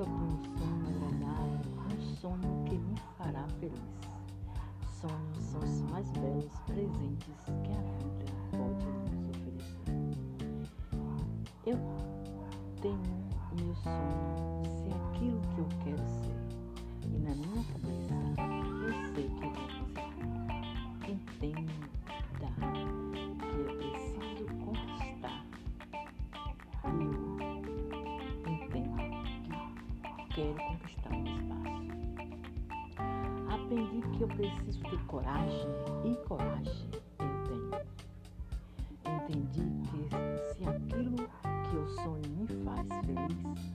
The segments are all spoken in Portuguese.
Um sonho agradável, um sonho que me fará feliz. Sonhos são os mais belos presentes que a vida pode nos oferecer. Eu tenho quero conquistar o espaço. Aprendi que eu preciso ter coragem e coragem eu tenho. Entendi que se aquilo que eu sonho me faz feliz,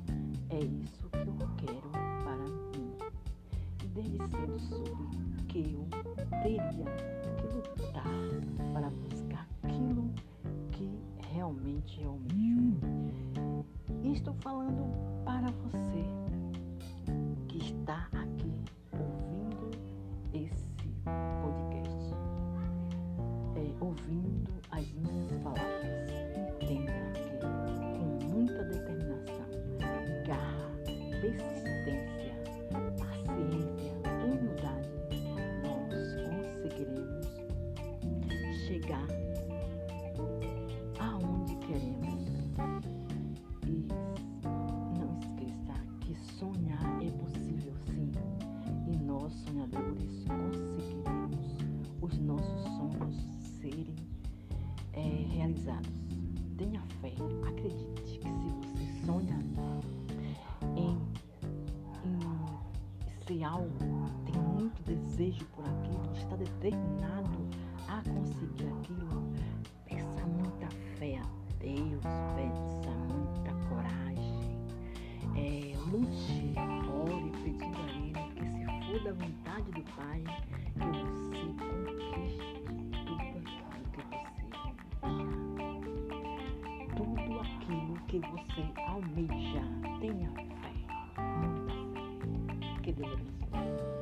é isso que eu quero para mim. E desde cedo soube que eu teria que lutar para buscar aquilo que realmente eu almejo. E estou falando para você que está aqui nós, sonhadores, conseguiremos os nossos sonhos serem é, realizados. Tenha fé, acredite que se você sonha em, em ser algo, tem muito desejo por aquilo, está determinado a conseguir aquilo, peça muita fé a Deus, peça muita coragem, é, lute, da vontade do Pai, que você conquiste tudo aquilo que você almeja. Tudo aquilo que você almeja, tenha fé, muita fé. Que Deus abençoe.